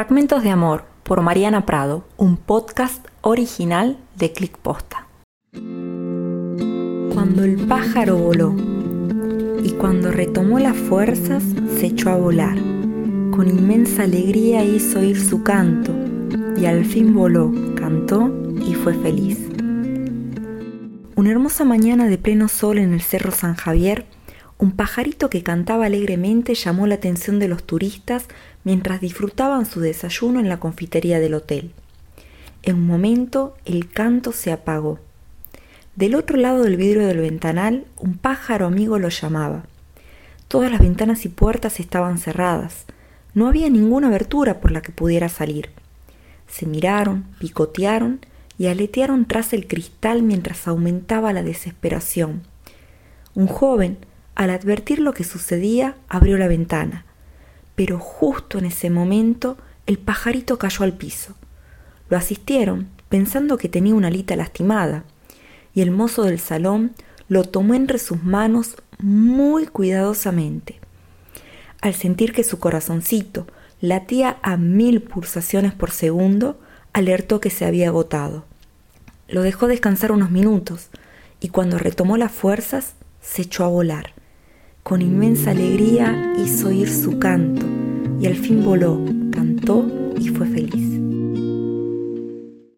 Fragmentos de Amor por Mariana Prado, un podcast original de Click Posta. Cuando el pájaro voló y cuando retomó las fuerzas se echó a volar. Con inmensa alegría hizo oír su canto y al fin voló, cantó y fue feliz. Una hermosa mañana de pleno sol en el Cerro San Javier, un pajarito que cantaba alegremente llamó la atención de los turistas mientras disfrutaban su desayuno en la confitería del hotel. En un momento el canto se apagó. Del otro lado del vidrio del ventanal un pájaro amigo lo llamaba. Todas las ventanas y puertas estaban cerradas. No había ninguna abertura por la que pudiera salir. Se miraron, picotearon y aletearon tras el cristal mientras aumentaba la desesperación. Un joven, al advertir lo que sucedía, abrió la ventana, pero justo en ese momento el pajarito cayó al piso. Lo asistieron, pensando que tenía una alita lastimada, y el mozo del salón lo tomó entre sus manos muy cuidadosamente. Al sentir que su corazoncito latía a mil pulsaciones por segundo, alertó que se había agotado. Lo dejó descansar unos minutos, y cuando retomó las fuerzas, se echó a volar. Con inmensa alegría hizo oír su canto y al fin voló, cantó y fue feliz.